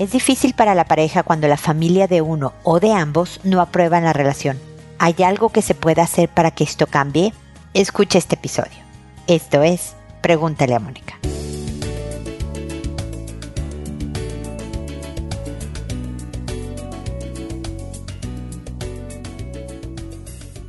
Es difícil para la pareja cuando la familia de uno o de ambos no aprueban la relación. ¿Hay algo que se pueda hacer para que esto cambie? Escucha este episodio. Esto es Pregúntale a Mónica.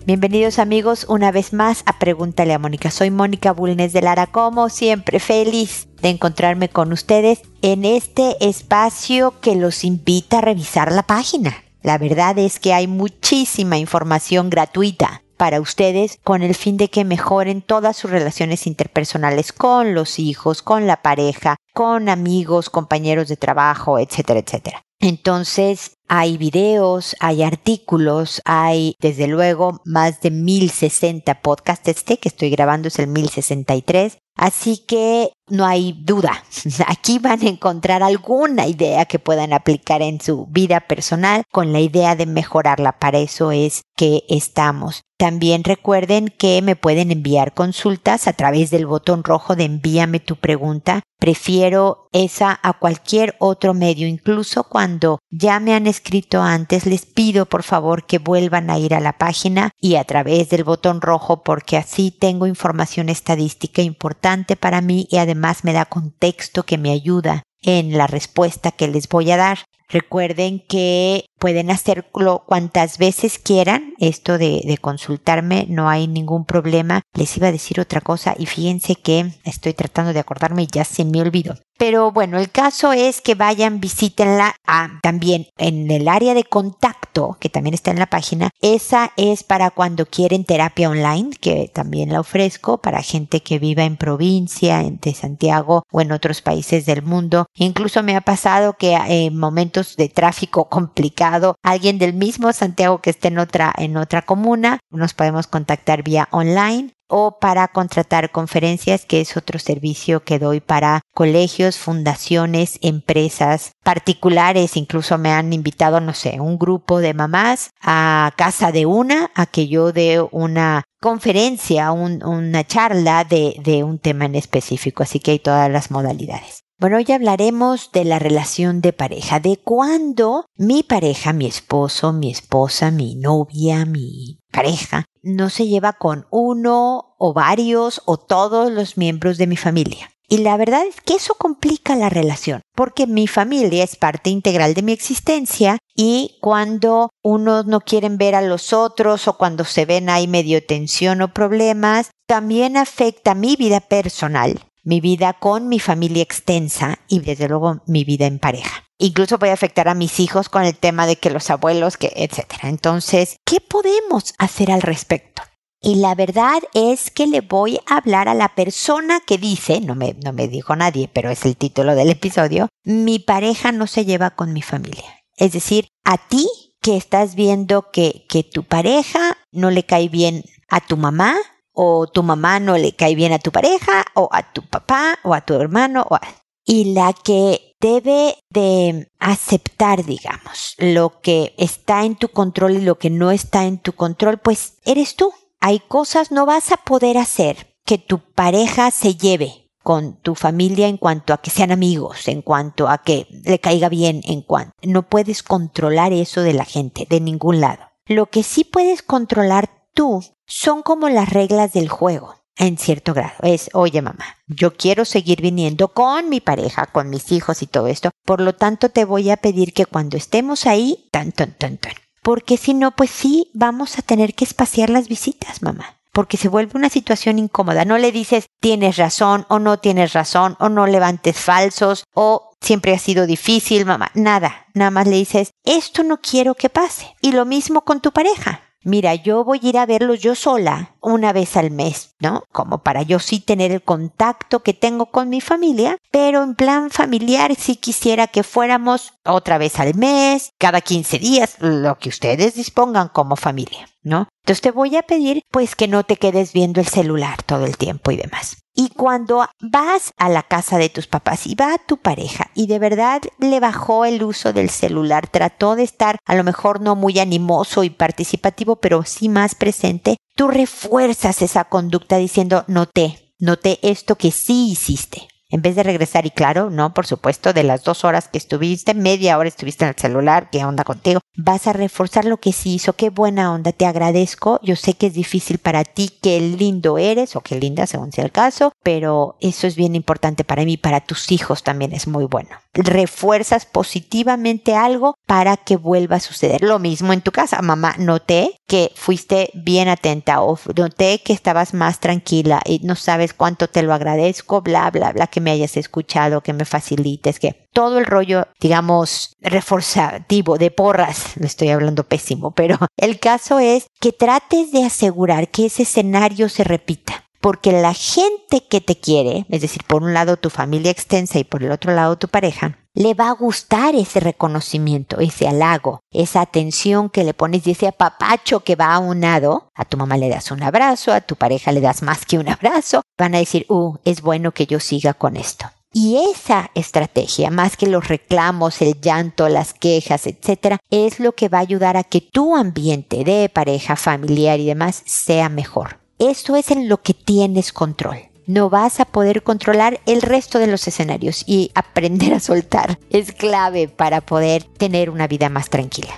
Bienvenidos amigos una vez más a Pregúntale a Mónica. Soy Mónica Bulnes de Lara, como siempre feliz de encontrarme con ustedes en este espacio que los invita a revisar la página. La verdad es que hay muchísima información gratuita para ustedes con el fin de que mejoren todas sus relaciones interpersonales con los hijos, con la pareja, con amigos, compañeros de trabajo, etcétera, etcétera. Entonces, hay videos, hay artículos, hay desde luego más de 1060 podcasts. Este que estoy grabando es el 1063. Así que no hay duda, aquí van a encontrar alguna idea que puedan aplicar en su vida personal con la idea de mejorarla. Para eso es que estamos. También recuerden que me pueden enviar consultas a través del botón rojo de envíame tu pregunta. Prefiero esa a cualquier otro medio, incluso cuando ya me han escrito antes, les pido por favor que vuelvan a ir a la página y a través del botón rojo porque así tengo información estadística importante para mí y además me da contexto que me ayuda en la respuesta que les voy a dar. Recuerden que pueden hacerlo cuantas veces quieran, esto de, de, consultarme, no hay ningún problema. Les iba a decir otra cosa y fíjense que estoy tratando de acordarme y ya se me olvidó. Pero bueno, el caso es que vayan, visítenla ah, también en el área de contacto, que también está en la página. Esa es para cuando quieren terapia online, que también la ofrezco para gente que viva en provincia, de Santiago o en otros países del mundo. Incluso me ha pasado que en momentos de tráfico complicado, alguien del mismo Santiago que esté en otra, en otra comuna, nos podemos contactar vía online o para contratar conferencias, que es otro servicio que doy para colegios, fundaciones, empresas particulares. Incluso me han invitado, no sé, un grupo de mamás a casa de una, a que yo dé una conferencia, una charla de, de un tema en específico. Así que hay todas las modalidades. Bueno, hoy hablaremos de la relación de pareja, de cuando mi pareja, mi esposo, mi esposa, mi novia, mi pareja, no se lleva con uno o varios o todos los miembros de mi familia. Y la verdad es que eso complica la relación, porque mi familia es parte integral de mi existencia y cuando unos no quieren ver a los otros o cuando se ven hay medio tensión o problemas, también afecta mi vida personal mi vida con mi familia extensa y desde luego mi vida en pareja. Incluso puede afectar a mis hijos con el tema de que los abuelos, que etcétera. Entonces, ¿qué podemos hacer al respecto? Y la verdad es que le voy a hablar a la persona que dice, no me, no me dijo nadie, pero es el título del episodio, mi pareja no se lleva con mi familia. Es decir, a ti que estás viendo que, que tu pareja no le cae bien a tu mamá, o tu mamá no le cae bien a tu pareja o a tu papá o a tu hermano o y la que debe de aceptar, digamos, lo que está en tu control y lo que no está en tu control, pues eres tú. Hay cosas no vas a poder hacer que tu pareja se lleve con tu familia en cuanto a que sean amigos, en cuanto a que le caiga bien, en cuanto no puedes controlar eso de la gente de ningún lado. Lo que sí puedes controlar tú son como las reglas del juego en cierto grado. Es, oye mamá, yo quiero seguir viniendo con mi pareja, con mis hijos y todo esto. Por lo tanto, te voy a pedir que cuando estemos ahí, tan, tan, tan, tan. Porque si no, pues sí, vamos a tener que espaciar las visitas, mamá. Porque se vuelve una situación incómoda. No le dices tienes razón o no tienes razón o no levantes falsos o siempre ha sido difícil, mamá. Nada. Nada más le dices esto no quiero que pase. Y lo mismo con tu pareja mira, yo voy a ir a verlos yo sola una vez al mes, ¿no? Como para yo sí tener el contacto que tengo con mi familia, pero en plan familiar sí quisiera que fuéramos otra vez al mes, cada 15 días, lo que ustedes dispongan como familia, ¿no? Entonces te voy a pedir pues que no te quedes viendo el celular todo el tiempo y demás. Y cuando vas a la casa de tus papás y va a tu pareja y de verdad le bajó el uso del celular, trató de estar a lo mejor no muy animoso y participativo, pero sí más presente, tú refuerzas esa conducta diciendo noté, noté esto que sí hiciste. En vez de regresar y claro, no, por supuesto, de las dos horas que estuviste, media hora estuviste en el celular, ¿qué onda contigo? Vas a reforzar lo que sí hizo, qué buena onda, te agradezco. Yo sé que es difícil para ti, qué lindo eres o qué linda según sea el caso, pero eso es bien importante para mí, para tus hijos también es muy bueno. Refuerzas positivamente algo para que vuelva a suceder. Lo mismo en tu casa, mamá, noté que fuiste bien atenta o noté que estabas más tranquila y no sabes cuánto te lo agradezco, bla, bla, bla, que me hayas escuchado, que me facilites, que todo el rollo, digamos, reforzativo de porras, no estoy hablando pésimo, pero el caso es que trates de asegurar que ese escenario se repita porque la gente que te quiere, es decir, por un lado tu familia extensa y por el otro lado tu pareja, le va a gustar ese reconocimiento, ese halago, esa atención que le pones y ese apapacho que va aunado. A tu mamá le das un abrazo, a tu pareja le das más que un abrazo. Van a decir, uh, es bueno que yo siga con esto. Y esa estrategia, más que los reclamos, el llanto, las quejas, etcétera, es lo que va a ayudar a que tu ambiente de pareja, familiar y demás sea mejor. Esto es en lo que tienes control. No vas a poder controlar el resto de los escenarios y aprender a soltar es clave para poder tener una vida más tranquila.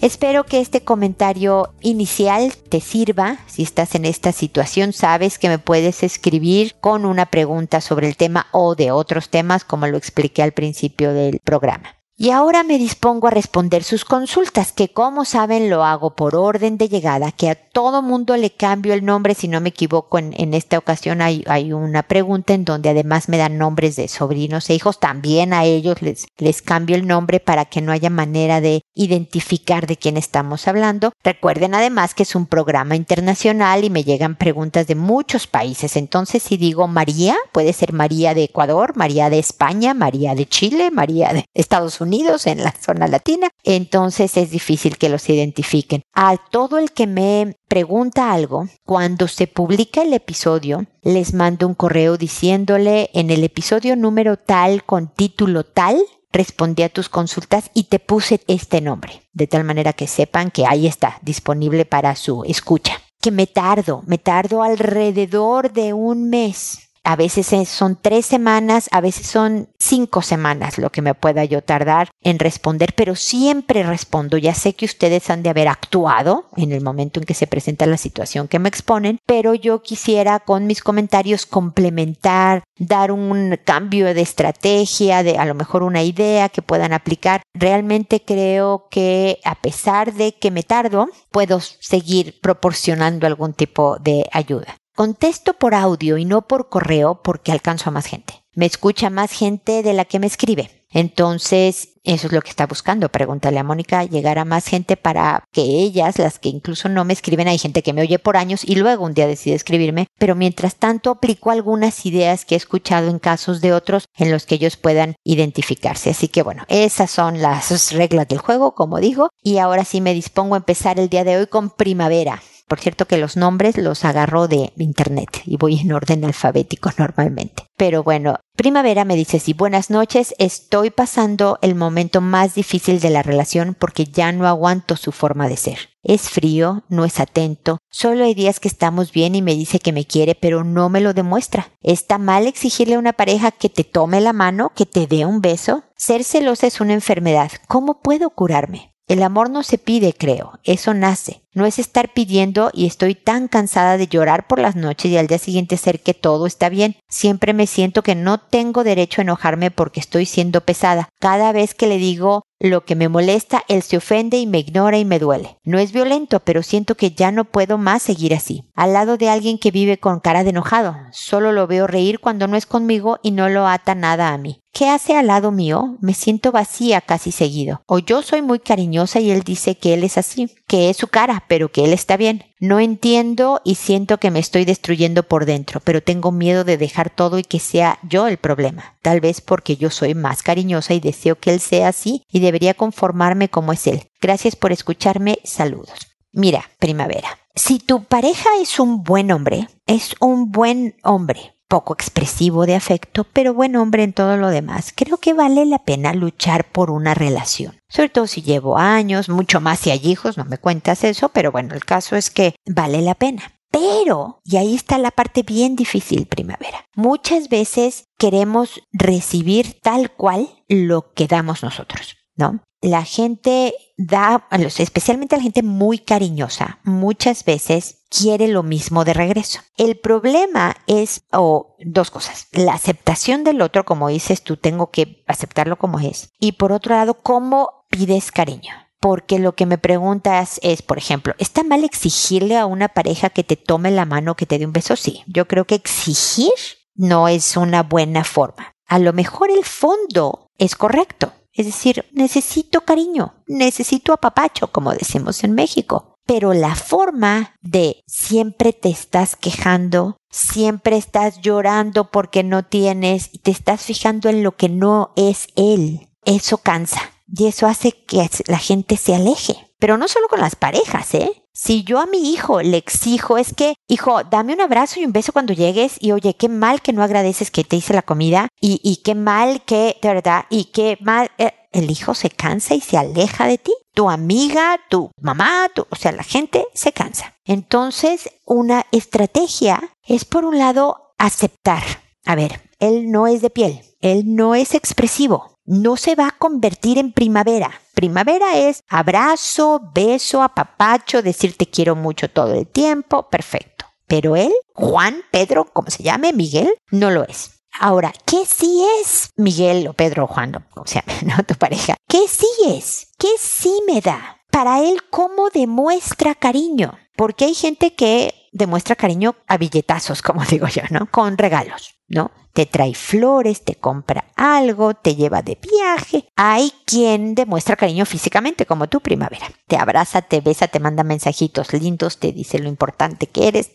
Espero que este comentario inicial te sirva. Si estás en esta situación, sabes que me puedes escribir con una pregunta sobre el tema o de otros temas, como lo expliqué al principio del programa. Y ahora me dispongo a responder sus consultas, que como saben lo hago por orden de llegada, que a todo mundo le cambio el nombre, si no me equivoco, en, esta ocasión hay, hay, una pregunta en donde además me dan nombres de sobrinos e hijos, también a ellos les, les cambio el nombre para que no haya manera de identificar de quién estamos hablando. Recuerden además que es un programa internacional y me llegan preguntas de muchos países, entonces si digo María, puede ser María de Ecuador, María de España, María de Chile, María de Estados Unidos, en la zona latina, entonces es difícil que los identifiquen. A todo el que me pregunta algo, cuando se publica el episodio, les mando un correo diciéndole en el episodio número tal con título tal, respondí a tus consultas y te puse este nombre, de tal manera que sepan que ahí está, disponible para su escucha. Que me tardo, me tardo alrededor de un mes a veces son tres semanas, a veces son cinco semanas lo que me pueda yo tardar en responder, pero siempre respondo. Ya sé que ustedes han de haber actuado en el momento en que se presenta la situación que me exponen, pero yo quisiera con mis comentarios complementar, dar un cambio de estrategia, de a lo mejor una idea que puedan aplicar. Realmente creo que a pesar de que me tardo, puedo seguir proporcionando algún tipo de ayuda. Contesto por audio y no por correo porque alcanzo a más gente. Me escucha más gente de la que me escribe. Entonces, eso es lo que está buscando. Pregúntale a Mónica, llegar a más gente para que ellas, las que incluso no me escriben, hay gente que me oye por años y luego un día decide escribirme, pero mientras tanto aplico algunas ideas que he escuchado en casos de otros en los que ellos puedan identificarse. Así que bueno, esas son las reglas del juego, como digo, y ahora sí me dispongo a empezar el día de hoy con primavera. Por cierto que los nombres los agarro de internet y voy en orden alfabético normalmente. Pero bueno, Primavera me dice sí, buenas noches, estoy pasando el momento más difícil de la relación porque ya no aguanto su forma de ser. Es frío, no es atento, solo hay días que estamos bien y me dice que me quiere, pero no me lo demuestra. ¿Está mal exigirle a una pareja que te tome la mano, que te dé un beso? Ser celosa es una enfermedad. ¿Cómo puedo curarme? El amor no se pide, creo, eso nace. No es estar pidiendo y estoy tan cansada de llorar por las noches y al día siguiente ser que todo está bien. Siempre me siento que no tengo derecho a enojarme porque estoy siendo pesada. Cada vez que le digo lo que me molesta, él se ofende y me ignora y me duele. No es violento, pero siento que ya no puedo más seguir así. Al lado de alguien que vive con cara de enojado. Solo lo veo reír cuando no es conmigo y no lo ata nada a mí. ¿Qué hace al lado mío? Me siento vacía casi seguido. O yo soy muy cariñosa y él dice que él es así, que es su cara, pero que él está bien. No entiendo y siento que me estoy destruyendo por dentro, pero tengo miedo de dejar todo y que sea yo el problema. Tal vez porque yo soy más cariñosa y deseo que él sea así y debería conformarme como es él. Gracias por escucharme. Saludos. Mira, primavera. Si tu pareja es un buen hombre, es un buen hombre poco expresivo de afecto, pero buen hombre en todo lo demás, creo que vale la pena luchar por una relación. Sobre todo si llevo años, mucho más si hay hijos, no me cuentas eso, pero bueno, el caso es que vale la pena. Pero, y ahí está la parte bien difícil, primavera. Muchas veces queremos recibir tal cual lo que damos nosotros, ¿no? La gente da, especialmente la gente muy cariñosa, muchas veces quiere lo mismo de regreso. El problema es, o dos cosas, la aceptación del otro, como dices tú, tengo que aceptarlo como es. Y por otro lado, cómo pides cariño porque lo que me preguntas es, por ejemplo, ¿está mal exigirle a una pareja que te tome la mano, que te dé un beso? Sí, yo creo que exigir no es una buena forma. A lo mejor el fondo es correcto. Es decir, necesito cariño, necesito apapacho, como decimos en México. Pero la forma de siempre te estás quejando, siempre estás llorando porque no tienes y te estás fijando en lo que no es él, eso cansa y eso hace que la gente se aleje. Pero no solo con las parejas, ¿eh? Si yo a mi hijo le exijo es que, hijo, dame un abrazo y un beso cuando llegues y oye, qué mal que no agradeces que te hice la comida y, y qué mal que, de verdad, y qué mal, eh, el hijo se cansa y se aleja de ti. Tu amiga, tu mamá, tu, o sea, la gente se cansa. Entonces, una estrategia es por un lado aceptar. A ver, él no es de piel, él no es expresivo, no se va a convertir en primavera. Primavera es abrazo, beso, apapacho, decir te quiero mucho todo el tiempo, perfecto. Pero él, Juan, Pedro, como se llame, Miguel, no lo es. Ahora, ¿qué sí es Miguel o Pedro o Juan, o sea, no tu pareja? ¿Qué sí es? ¿Qué sí me da? Para él, ¿cómo demuestra cariño? Porque hay gente que demuestra cariño a billetazos, como digo yo, ¿no? Con regalos, ¿no? te trae flores, te compra algo, te lleva de viaje. Hay quien demuestra cariño físicamente, como tu primavera. Te abraza, te besa, te manda mensajitos lindos, te dice lo importante que eres.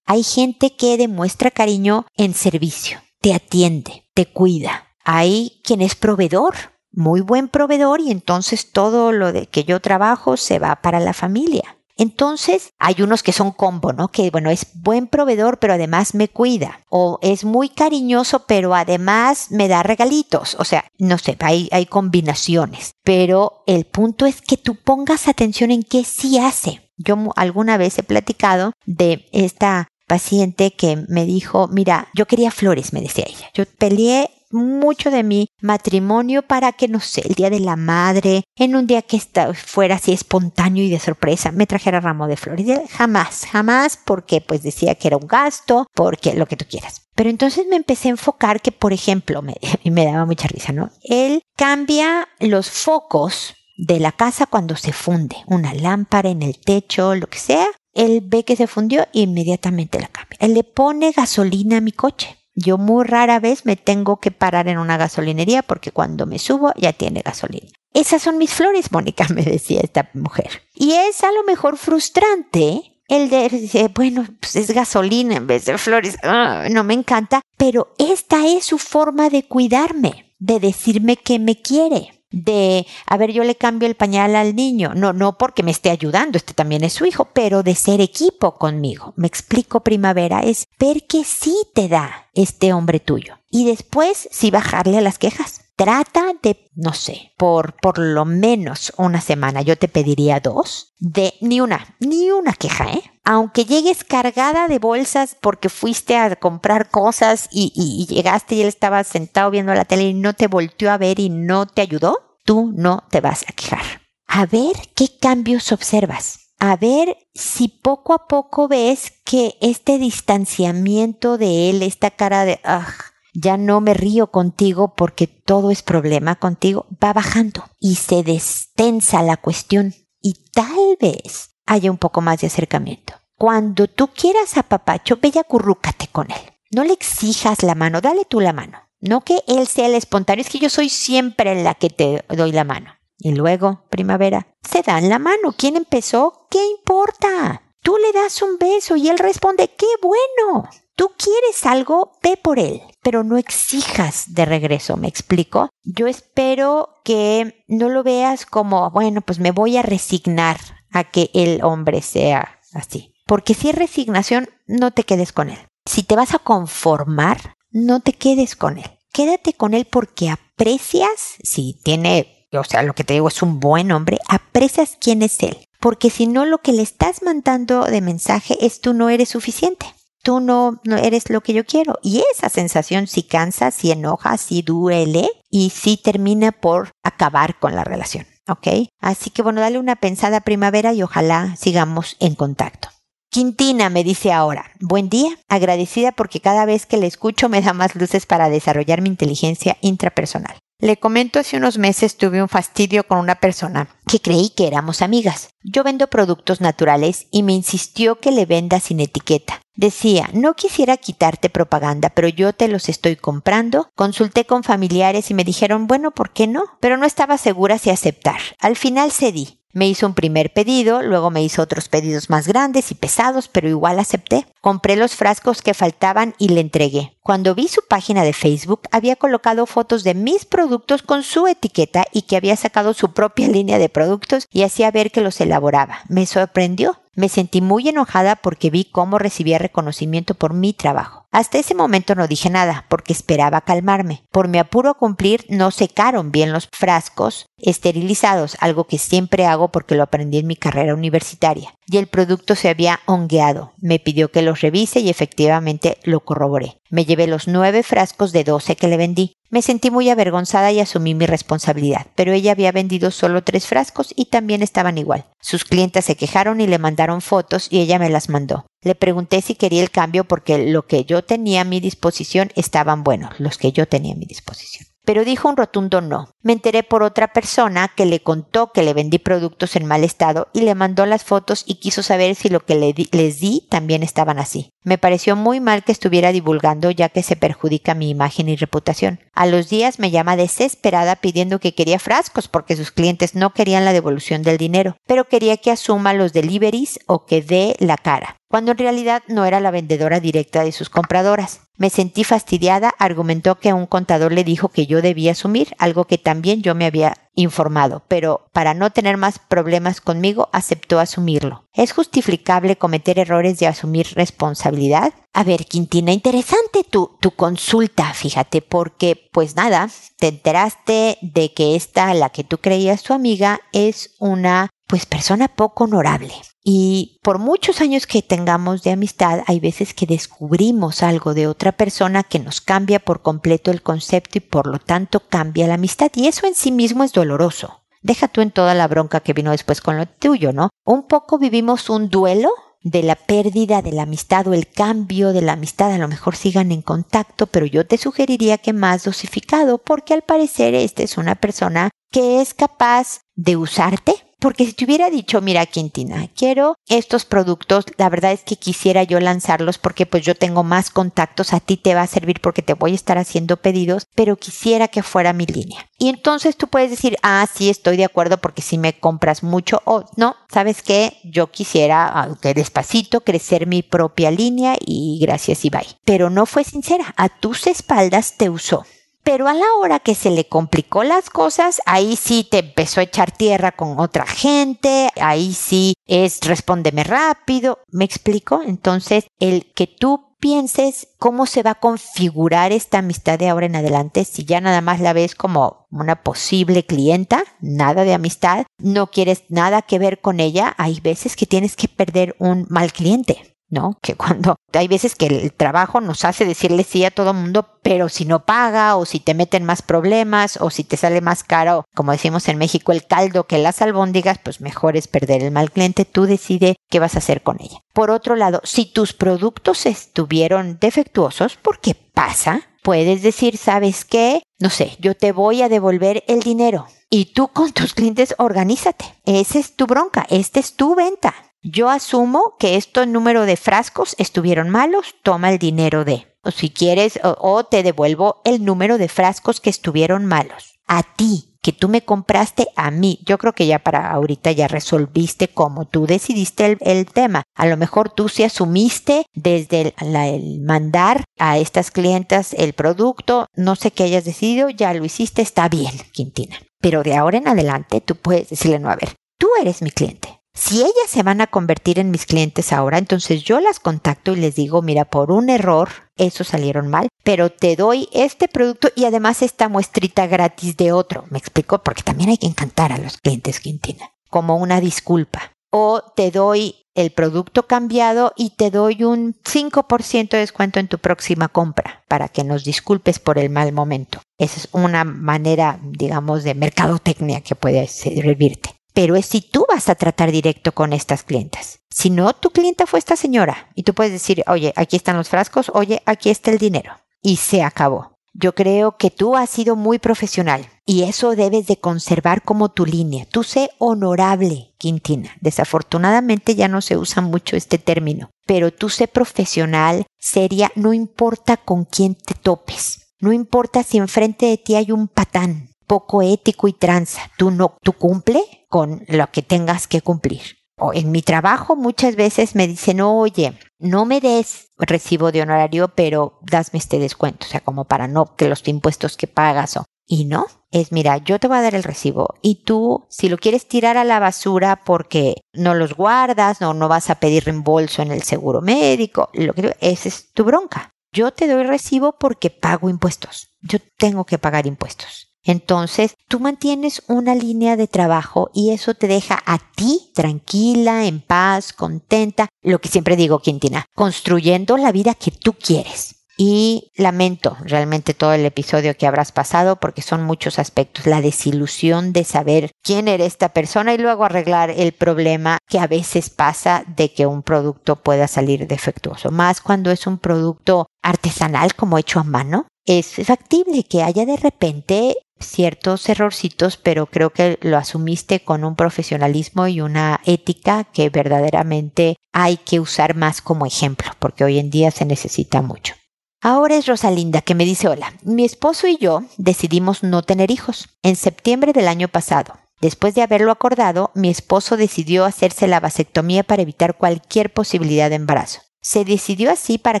Hay gente que demuestra cariño en servicio, te atiende, te cuida. Hay quien es proveedor, muy buen proveedor y entonces todo lo de que yo trabajo se va para la familia. Entonces, hay unos que son combo, ¿no? Que, bueno, es buen proveedor, pero además me cuida. O es muy cariñoso, pero además me da regalitos. O sea, no sé, hay, hay combinaciones. Pero el punto es que tú pongas atención en qué sí hace. Yo alguna vez he platicado de esta paciente que me dijo, mira, yo quería flores, me decía ella. Yo peleé mucho de mi matrimonio para que, no sé, el día de la madre, en un día que fuera así espontáneo y de sorpresa, me trajera ramo de flores. Jamás, jamás, porque pues decía que era un gasto, porque lo que tú quieras. Pero entonces me empecé a enfocar que, por ejemplo, me, y me daba mucha risa, ¿no? Él cambia los focos de la casa cuando se funde, una lámpara en el techo, lo que sea, él ve que se fundió e inmediatamente la cambia. Él le pone gasolina a mi coche. Yo muy rara vez me tengo que parar en una gasolinería porque cuando me subo ya tiene gasolina. Esas son mis flores, Mónica, me decía esta mujer. Y es a lo mejor frustrante el de bueno, pues es gasolina en vez de flores, ah, no me encanta, pero esta es su forma de cuidarme, de decirme que me quiere de, a ver, yo le cambio el pañal al niño, no, no porque me esté ayudando, este también es su hijo, pero de ser equipo conmigo. Me explico, primavera, es ver que sí te da este hombre tuyo. Y después, sí bajarle a las quejas. Trata de, no sé, por por lo menos una semana, yo te pediría dos, de ni una, ni una queja, ¿eh? Aunque llegues cargada de bolsas porque fuiste a comprar cosas y, y llegaste y él estaba sentado viendo la tele y no te volteó a ver y no te ayudó, tú no te vas a quejar. A ver qué cambios observas a ver si poco a poco ves que este distanciamiento de él, esta cara de, ah, ya no me río contigo porque todo es problema contigo, va bajando y se destensa la cuestión y tal vez haya un poco más de acercamiento. Cuando tú quieras a papacho, ve y acurrúcate con él. No le exijas la mano, dale tú la mano. No que él sea el espontáneo, es que yo soy siempre la que te doy la mano. Y luego, primavera, se dan la mano. ¿Quién empezó? ¿Qué importa? Tú le das un beso y él responde, ¡qué bueno! Tú quieres algo, ve por él, pero no exijas de regreso, ¿me explico? Yo espero que no lo veas como, bueno, pues me voy a resignar a que el hombre sea así. Porque si es resignación, no te quedes con él. Si te vas a conformar, no te quedes con él. Quédate con él porque aprecias, si tiene, o sea, lo que te digo es un buen hombre, aprecias quién es él porque si no lo que le estás mandando de mensaje es tú no eres suficiente. Tú no, eres lo que yo quiero. Y esa sensación sí cansa, sí enoja, sí duele y sí termina por acabar con la relación. ¿Ok? Así que bueno, dale una pensada primavera y ojalá sigamos en contacto. Quintina me dice ahora, buen día, agradecida porque cada vez que le escucho me da más luces para desarrollar mi inteligencia intrapersonal. Le comento hace unos meses tuve un fastidio con una persona que creí que éramos amigas. Yo vendo productos naturales y me insistió que le venda sin etiqueta. Decía, no quisiera quitarte propaganda, pero yo te los estoy comprando. Consulté con familiares y me dijeron, bueno, ¿por qué no? Pero no estaba segura si aceptar. Al final cedí. Me hizo un primer pedido, luego me hizo otros pedidos más grandes y pesados, pero igual acepté. Compré los frascos que faltaban y le entregué. Cuando vi su página de Facebook, había colocado fotos de mis productos con su etiqueta y que había sacado su propia línea de productos y hacía ver que los elaboraba. Me sorprendió. Me sentí muy enojada porque vi cómo recibía reconocimiento por mi trabajo. Hasta ese momento no dije nada, porque esperaba calmarme. Por mi apuro a cumplir, no secaron bien los frascos esterilizados, algo que siempre hago porque lo aprendí en mi carrera universitaria. Y el producto se había hongueado. Me pidió que los revise y efectivamente lo corroboré. Me llevé los nueve frascos de doce que le vendí. Me sentí muy avergonzada y asumí mi responsabilidad, pero ella había vendido solo tres frascos y también estaban igual. Sus clientes se quejaron y le mandaron fotos y ella me las mandó. Le pregunté si quería el cambio porque lo que yo tenía a mi disposición estaban buenos, los que yo tenía a mi disposición pero dijo un rotundo no. Me enteré por otra persona que le contó que le vendí productos en mal estado y le mandó las fotos y quiso saber si lo que les di también estaban así. Me pareció muy mal que estuviera divulgando ya que se perjudica mi imagen y reputación. A los días me llama desesperada pidiendo que quería frascos porque sus clientes no querían la devolución del dinero, pero quería que asuma los deliveries o que dé la cara cuando en realidad no era la vendedora directa de sus compradoras. Me sentí fastidiada, argumentó que un contador le dijo que yo debía asumir, algo que también yo me había informado, pero para no tener más problemas conmigo aceptó asumirlo. ¿Es justificable cometer errores de asumir responsabilidad? A ver, Quintina, interesante tu, tu consulta, fíjate, porque pues nada, te enteraste de que esta, la que tú creías tu amiga, es una pues persona poco honorable. Y por muchos años que tengamos de amistad, hay veces que descubrimos algo de otra persona que nos cambia por completo el concepto y por lo tanto cambia la amistad. Y eso en sí mismo es doloroso. Deja tú en toda la bronca que vino después con lo tuyo, ¿no? Un poco vivimos un duelo de la pérdida de la amistad o el cambio de la amistad, a lo mejor sigan en contacto, pero yo te sugeriría que más dosificado, porque al parecer esta es una persona que es capaz de usarte porque si te hubiera dicho, mira Quintina, quiero estos productos, la verdad es que quisiera yo lanzarlos porque pues yo tengo más contactos, a ti te va a servir porque te voy a estar haciendo pedidos, pero quisiera que fuera mi línea. Y entonces tú puedes decir, ah, sí, estoy de acuerdo porque si me compras mucho o no, sabes qué, yo quisiera, aunque despacito, crecer mi propia línea y gracias y bye. Pero no fue sincera, a tus espaldas te usó. Pero a la hora que se le complicó las cosas, ahí sí te empezó a echar tierra con otra gente, ahí sí es respóndeme rápido, ¿me explico? Entonces, el que tú pienses cómo se va a configurar esta amistad de ahora en adelante, si ya nada más la ves como una posible clienta, nada de amistad, no quieres nada que ver con ella, hay veces que tienes que perder un mal cliente. ¿No? Que cuando hay veces que el trabajo nos hace decirle sí a todo mundo, pero si no paga o si te meten más problemas o si te sale más caro, como decimos en México, el caldo que las albóndigas, pues mejor es perder el mal cliente, tú decide qué vas a hacer con ella. Por otro lado, si tus productos estuvieron defectuosos, ¿por qué pasa? Puedes decir, ¿sabes qué? No sé, yo te voy a devolver el dinero. Y tú con tus clientes organízate. Esa es tu bronca, esta es tu venta. Yo asumo que estos número de frascos estuvieron malos, toma el dinero de. O si quieres, o, te devuelvo el número de frascos que estuvieron malos. A ti, que tú me compraste a mí. Yo creo que ya para ahorita ya resolviste cómo tú decidiste el, tema. A lo mejor tú sí asumiste desde el, mandar a estas clientas el producto, no sé qué hayas decidido, ya lo hiciste, está bien, Quintina. Pero de ahora en adelante tú puedes decirle, no, a ver, tú eres mi cliente. Si ellas se van a convertir en mis clientes ahora, entonces yo las contacto y les digo, mira, por un error, eso salieron mal, pero te doy este producto y además esta muestrita gratis de otro. Me explico, porque también hay que encantar a los clientes Quintina, como una disculpa. o te doy el producto cambiado y te doy un 5% de descuento en tu próxima compra para que nos disculpes por el mal momento. Esa es una manera, digamos, de mercadotecnia que puede servirte. Pero es si tú vas a tratar directo con estas clientas. Si no, tu clienta fue esta señora y tú puedes decir, oye, aquí están los frascos, oye, aquí está el dinero. Y se acabó. Yo creo que tú has sido muy profesional y eso debes de conservar como tu línea. Tú sé honorable, Quintina. Desafortunadamente ya no se usa mucho este término, pero tú sé profesional, seria, no importa con quién te topes. No importa si enfrente de ti hay un patán poco ético y tranza. Tú no, tú cumple con lo que tengas que cumplir. O en mi trabajo muchas veces me dicen, oye, no me des recibo de honorario, pero dasme este descuento, o sea, como para no que los impuestos que pagas o... Y no, es mira, yo te voy a dar el recibo y tú, si lo quieres tirar a la basura porque no los guardas, no, no vas a pedir reembolso en el seguro médico, lo que esa es tu bronca. Yo te doy recibo porque pago impuestos. Yo tengo que pagar impuestos. Entonces, tú mantienes una línea de trabajo y eso te deja a ti tranquila, en paz, contenta, lo que siempre digo, Quintina, construyendo la vida que tú quieres. Y lamento realmente todo el episodio que habrás pasado porque son muchos aspectos. La desilusión de saber quién era esta persona y luego arreglar el problema que a veces pasa de que un producto pueda salir defectuoso. Más cuando es un producto artesanal como hecho a mano. Es factible que haya de repente ciertos errorcitos, pero creo que lo asumiste con un profesionalismo y una ética que verdaderamente hay que usar más como ejemplo, porque hoy en día se necesita mucho. Ahora es Rosalinda que me dice, hola, mi esposo y yo decidimos no tener hijos en septiembre del año pasado. Después de haberlo acordado, mi esposo decidió hacerse la vasectomía para evitar cualquier posibilidad de embarazo. Se decidió así para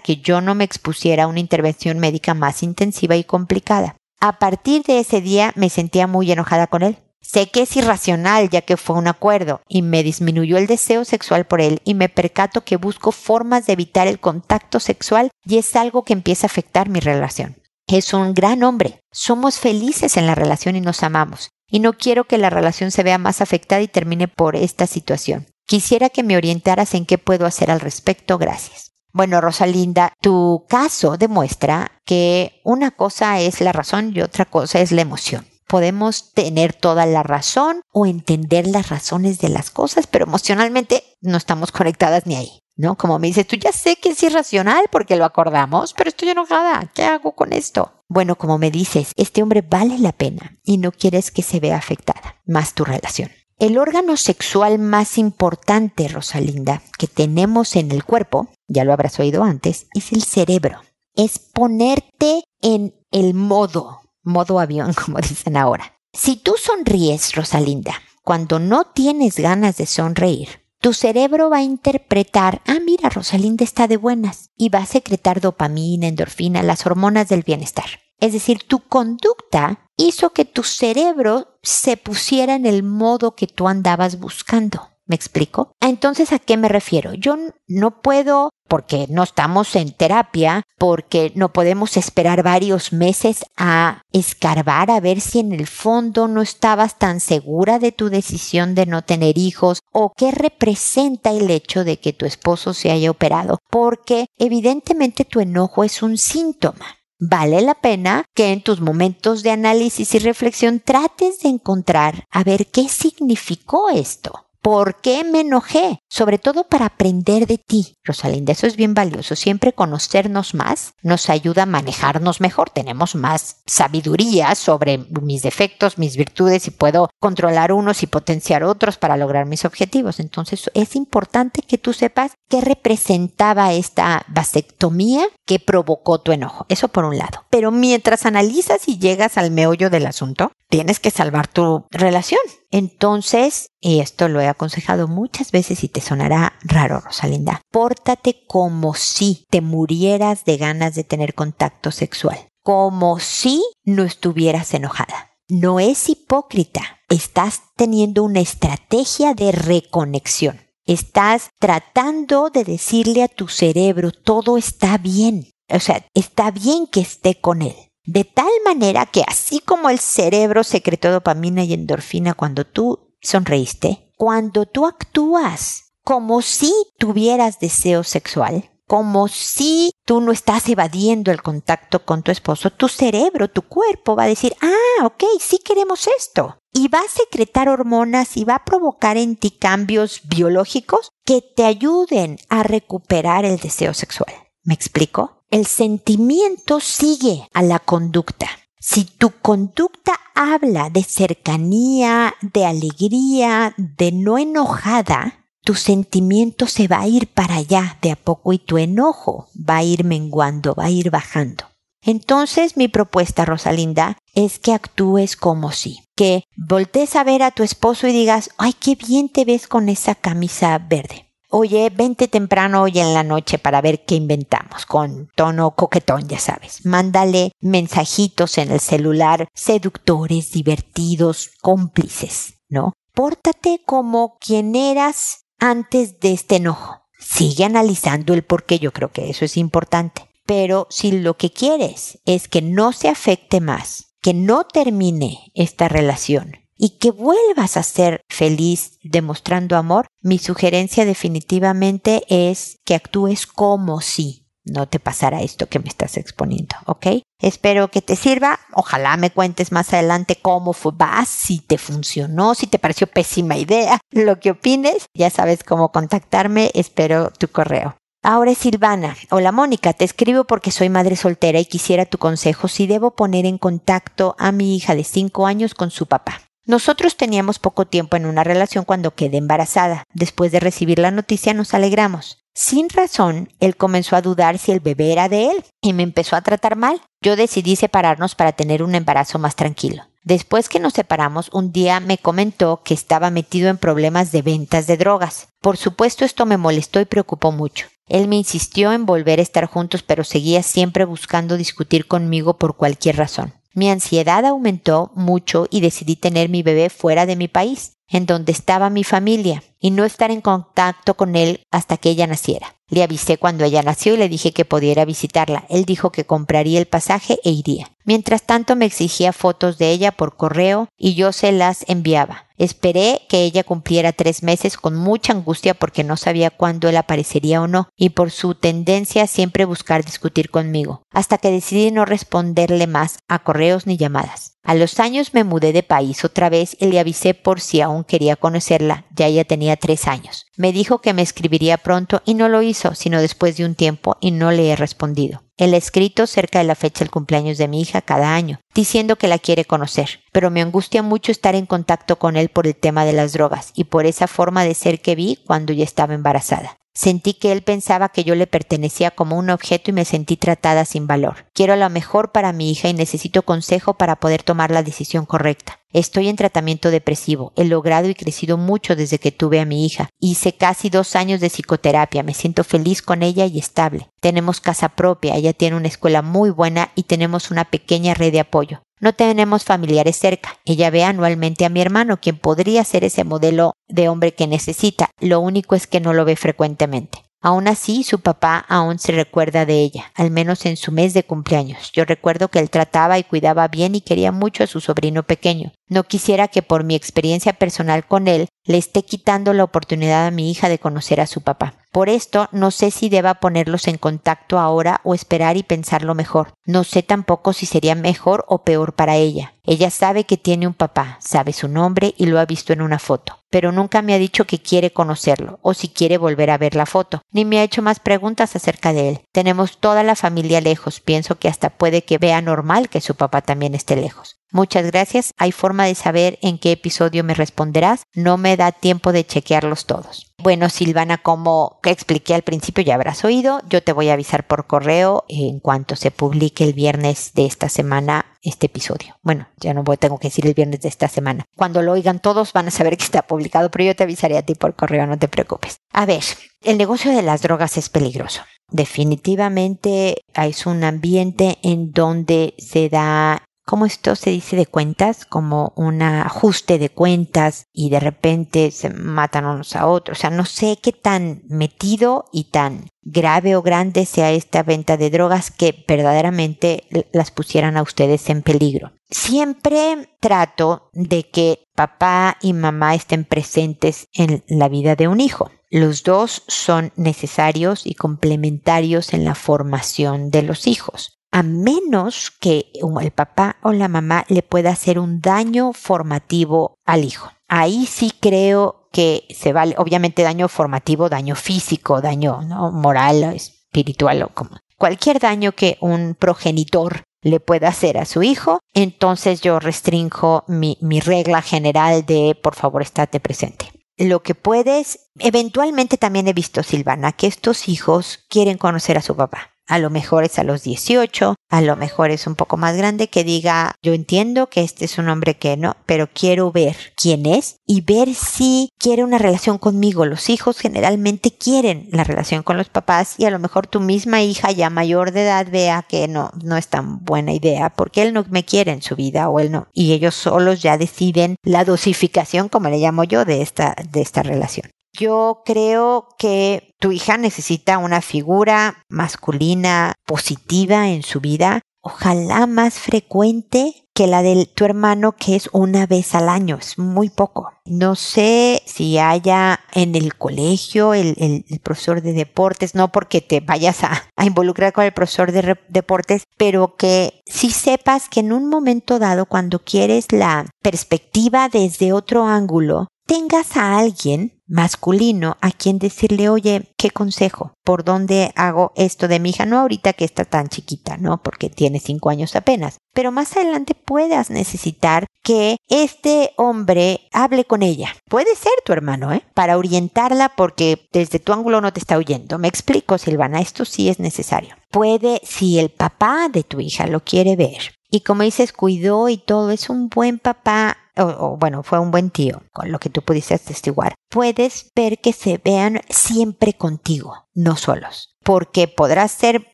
que yo no me expusiera a una intervención médica más intensiva y complicada. A partir de ese día me sentía muy enojada con él. Sé que es irracional ya que fue un acuerdo y me disminuyó el deseo sexual por él y me percato que busco formas de evitar el contacto sexual y es algo que empieza a afectar mi relación. Es un gran hombre. Somos felices en la relación y nos amamos. Y no quiero que la relación se vea más afectada y termine por esta situación. Quisiera que me orientaras en qué puedo hacer al respecto. Gracias. Bueno, Rosalinda, tu caso demuestra que una cosa es la razón y otra cosa es la emoción. Podemos tener toda la razón o entender las razones de las cosas, pero emocionalmente no estamos conectadas ni ahí. ¿No? Como me dices, tú ya sé que es irracional porque lo acordamos, pero estoy enojada. ¿Qué hago con esto? Bueno, como me dices, este hombre vale la pena y no quieres que se vea afectada más tu relación. El órgano sexual más importante, Rosalinda, que tenemos en el cuerpo, ya lo habrás oído antes, es el cerebro. Es ponerte en el modo, modo avión, como dicen ahora. Si tú sonríes, Rosalinda, cuando no tienes ganas de sonreír, tu cerebro va a interpretar, ah, mira, Rosalinda está de buenas, y va a secretar dopamina, endorfina, las hormonas del bienestar. Es decir, tu conducta hizo que tu cerebro se pusiera en el modo que tú andabas buscando. ¿Me explico? Entonces, ¿a qué me refiero? Yo no puedo, porque no estamos en terapia, porque no podemos esperar varios meses a escarbar a ver si en el fondo no estabas tan segura de tu decisión de no tener hijos o qué representa el hecho de que tu esposo se haya operado, porque evidentemente tu enojo es un síntoma vale la pena que en tus momentos de análisis y reflexión trates de encontrar a ver qué significó esto. ¿Por qué me enojé? Sobre todo para aprender de ti, Rosalinda. Eso es bien valioso. Siempre conocernos más nos ayuda a manejarnos mejor. Tenemos más sabiduría sobre mis defectos, mis virtudes y puedo controlar unos y potenciar otros para lograr mis objetivos. Entonces es importante que tú sepas qué representaba esta vasectomía que provocó tu enojo. Eso por un lado. Pero mientras analizas y llegas al meollo del asunto, tienes que salvar tu relación. Entonces, y esto lo he aconsejado muchas veces y te sonará raro, Rosalinda, pórtate como si te murieras de ganas de tener contacto sexual, como si no estuvieras enojada. No es hipócrita, estás teniendo una estrategia de reconexión. Estás tratando de decirle a tu cerebro todo está bien. O sea, está bien que esté con él. De tal manera que así como el cerebro secretó dopamina y endorfina cuando tú sonreíste, cuando tú actúas como si tuvieras deseo sexual, como si tú no estás evadiendo el contacto con tu esposo, tu cerebro, tu cuerpo va a decir, ah, ok, sí queremos esto. Y va a secretar hormonas y va a provocar en ti cambios biológicos que te ayuden a recuperar el deseo sexual. ¿Me explico? El sentimiento sigue a la conducta. Si tu conducta habla de cercanía, de alegría, de no enojada, tu sentimiento se va a ir para allá de a poco y tu enojo va a ir menguando, va a ir bajando. Entonces mi propuesta, Rosalinda, es que actúes como si, que voltees a ver a tu esposo y digas, ay, qué bien te ves con esa camisa verde. Oye, vente temprano hoy en la noche para ver qué inventamos, con tono coquetón, ya sabes. Mándale mensajitos en el celular, seductores, divertidos, cómplices, ¿no? Pórtate como quien eras antes de este enojo. Sigue analizando el por qué, yo creo que eso es importante. Pero si lo que quieres es que no se afecte más, que no termine esta relación y que vuelvas a ser feliz demostrando amor, mi sugerencia definitivamente es que actúes como si no te pasara esto que me estás exponiendo, ¿ok? Espero que te sirva. Ojalá me cuentes más adelante cómo fue, vas, si te funcionó, si te pareció pésima idea, lo que opines. Ya sabes cómo contactarme. Espero tu correo. Ahora es Silvana. Hola Mónica, te escribo porque soy madre soltera y quisiera tu consejo si debo poner en contacto a mi hija de 5 años con su papá. Nosotros teníamos poco tiempo en una relación cuando quedé embarazada. Después de recibir la noticia nos alegramos. Sin razón, él comenzó a dudar si el bebé era de él y me empezó a tratar mal. Yo decidí separarnos para tener un embarazo más tranquilo. Después que nos separamos, un día me comentó que estaba metido en problemas de ventas de drogas. Por supuesto esto me molestó y preocupó mucho. Él me insistió en volver a estar juntos, pero seguía siempre buscando discutir conmigo por cualquier razón. Mi ansiedad aumentó mucho y decidí tener mi bebé fuera de mi país, en donde estaba mi familia, y no estar en contacto con él hasta que ella naciera. Le avisé cuando ella nació y le dije que pudiera visitarla. Él dijo que compraría el pasaje e iría. Mientras tanto me exigía fotos de ella por correo y yo se las enviaba. Esperé que ella cumpliera tres meses con mucha angustia porque no sabía cuándo él aparecería o no, y por su tendencia a siempre buscar discutir conmigo, hasta que decidí no responderle más a correos ni llamadas. A los años me mudé de país otra vez y le avisé por si aún quería conocerla, ya ella tenía tres años. Me dijo que me escribiría pronto y no lo hizo, sino después de un tiempo, y no le he respondido. Ha escrito cerca de la fecha del cumpleaños de mi hija cada año, diciendo que la quiere conocer, pero me angustia mucho estar en contacto con él por el tema de las drogas y por esa forma de ser que vi cuando ya estaba embarazada. Sentí que él pensaba que yo le pertenecía como un objeto y me sentí tratada sin valor. Quiero lo mejor para mi hija y necesito consejo para poder tomar la decisión correcta. Estoy en tratamiento depresivo. He logrado y crecido mucho desde que tuve a mi hija. Hice casi dos años de psicoterapia. Me siento feliz con ella y estable. Tenemos casa propia. Ella tiene una escuela muy buena y tenemos una pequeña red de apoyo. No tenemos familiares cerca. Ella ve anualmente a mi hermano, quien podría ser ese modelo de hombre que necesita. Lo único es que no lo ve frecuentemente. Aún así, su papá aún se recuerda de ella, al menos en su mes de cumpleaños. Yo recuerdo que él trataba y cuidaba bien y quería mucho a su sobrino pequeño. No quisiera que por mi experiencia personal con él le esté quitando la oportunidad a mi hija de conocer a su papá. Por esto no sé si deba ponerlos en contacto ahora o esperar y pensarlo mejor. No sé tampoco si sería mejor o peor para ella. Ella sabe que tiene un papá, sabe su nombre y lo ha visto en una foto, pero nunca me ha dicho que quiere conocerlo o si quiere volver a ver la foto, ni me ha hecho más preguntas acerca de él. Tenemos toda la familia lejos, pienso que hasta puede que vea normal que su papá también esté lejos. Muchas gracias. Hay forma de saber en qué episodio me responderás. No me da tiempo de chequearlos todos. Bueno, Silvana, como expliqué al principio, ya habrás oído. Yo te voy a avisar por correo en cuanto se publique el viernes de esta semana este episodio. Bueno, ya no voy, tengo que decir el viernes de esta semana. Cuando lo oigan todos van a saber que está publicado, pero yo te avisaré a ti por correo, no te preocupes. A ver, el negocio de las drogas es peligroso. Definitivamente es un ambiente en donde se da como esto se dice de cuentas, como un ajuste de cuentas y de repente se matan unos a otros. O sea, no sé qué tan metido y tan grave o grande sea esta venta de drogas que verdaderamente las pusieran a ustedes en peligro. Siempre trato de que papá y mamá estén presentes en la vida de un hijo. Los dos son necesarios y complementarios en la formación de los hijos a menos que el papá o la mamá le pueda hacer un daño formativo al hijo. Ahí sí creo que se vale, obviamente daño formativo, daño físico, daño moral, espiritual o como cualquier daño que un progenitor le pueda hacer a su hijo, entonces yo restringo mi, mi regla general de por favor estate presente lo que puedes, eventualmente también he visto, Silvana, que estos hijos quieren conocer a su papá. A lo mejor es a los 18, a lo mejor es un poco más grande que diga, yo entiendo que este es un hombre que no, pero quiero ver quién es y ver si quiere una relación conmigo. Los hijos generalmente quieren la relación con los papás y a lo mejor tu misma hija ya mayor de edad vea que no, no es tan buena idea porque él no me quiere en su vida o él no. Y ellos solos ya deciden la dosificación, como le llamo yo, de esta, de esta relación. Yo creo que tu hija necesita una figura masculina positiva en su vida, ojalá más frecuente que la de tu hermano, que es una vez al año, es muy poco. No sé si haya en el colegio el, profesor de deportes, no porque te vayas a, involucrar con el profesor de deportes, pero que si sepas que en un momento dado, cuando quieres la perspectiva desde otro ángulo, tengas a alguien masculino a quien decirle, oye, ¿qué consejo? ¿Por dónde hago esto de mi hija? No ahorita que está tan chiquita, ¿no? Porque tiene cinco años apenas. Pero más adelante puedas necesitar que este hombre hable con ella. Puede ser tu hermano, ¿eh? Para orientarla porque desde tu ángulo no te está oyendo. Me explico, Silvana, esto sí es necesario. Puede, si el papá de tu hija lo quiere ver, y como dices, cuidó y todo, es un buen papá o, bueno, fue un buen tío, con lo que tú pudiste atestiguar, puedes ver que se vean siempre contigo, no solos. Porque podrás ser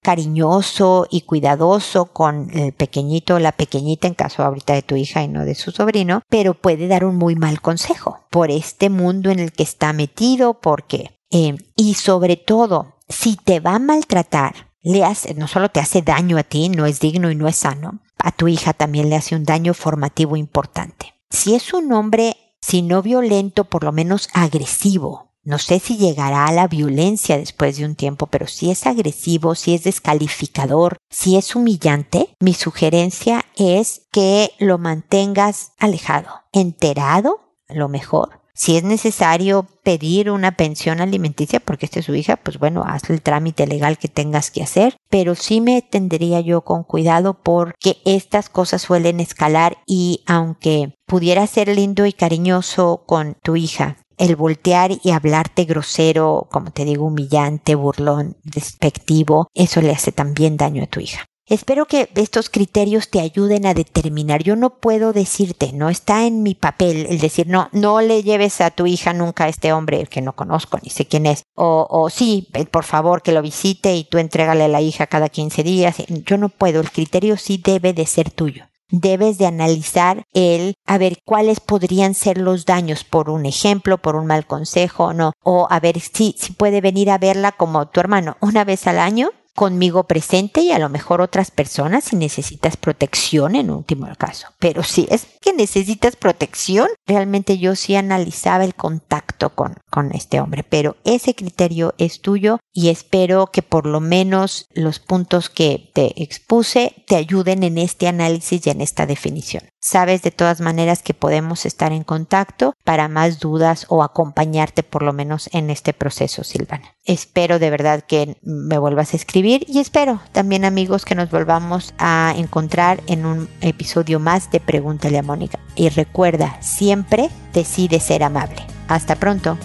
cariñoso y cuidadoso con el pequeñito o la pequeñita, en caso ahorita de tu hija y no de su sobrino, pero puede dar un muy mal consejo por este mundo en el que está metido, porque, eh, y sobre todo, si te va a maltratar, le hace, no solo te hace daño a ti, no es digno y no es sano, a tu hija también le hace un daño formativo importante. Si es un hombre, si no violento, por lo menos agresivo, no sé si llegará a la violencia después de un tiempo, pero si es agresivo, si es descalificador, si es humillante, mi sugerencia es que lo mantengas alejado, enterado, lo mejor, si es necesario pedir una pensión alimenticia porque esta es su hija, pues bueno, haz el trámite legal que tengas que hacer, pero sí me tendría yo con cuidado porque estas cosas suelen escalar y aunque pudiera ser lindo y cariñoso con tu hija, el voltear y hablarte grosero, como te digo, humillante, burlón, despectivo, eso le hace también daño a tu hija. Espero que estos criterios te ayuden a determinar. Yo no puedo decirte, no está en mi papel el decir, no, no le lleves a tu hija nunca a este hombre que no conozco ni sé quién es. O, o sí, eh, por favor que lo visite y tú entrégale a la hija cada 15 días. Yo no puedo, el criterio sí debe de ser tuyo debes de analizar el a ver cuáles podrían ser los daños por un ejemplo, por un mal consejo, no, o a ver si, si puede venir a verla como tu hermano una vez al año conmigo presente y a lo mejor otras personas si necesitas protección en último caso. Pero si es que necesitas protección, realmente yo sí analizaba el contacto con, con este hombre. Pero ese criterio es tuyo y espero que por lo menos los puntos que te expuse te ayuden en este análisis y en esta definición. Sabes de todas maneras que podemos estar en contacto para más dudas o acompañarte por lo menos en este proceso, Silvana. Espero de verdad que me vuelvas a escribir y espero también amigos que nos volvamos a encontrar en un episodio más de Pregúntale a Mónica. Y recuerda, siempre decide ser amable. Hasta pronto.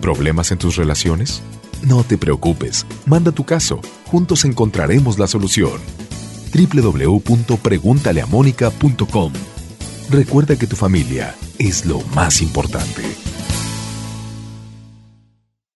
¿Problemas en tus relaciones? No te preocupes, manda tu caso, juntos encontraremos la solución. www.preguntaleamónica.com Recuerda que tu familia es lo más importante.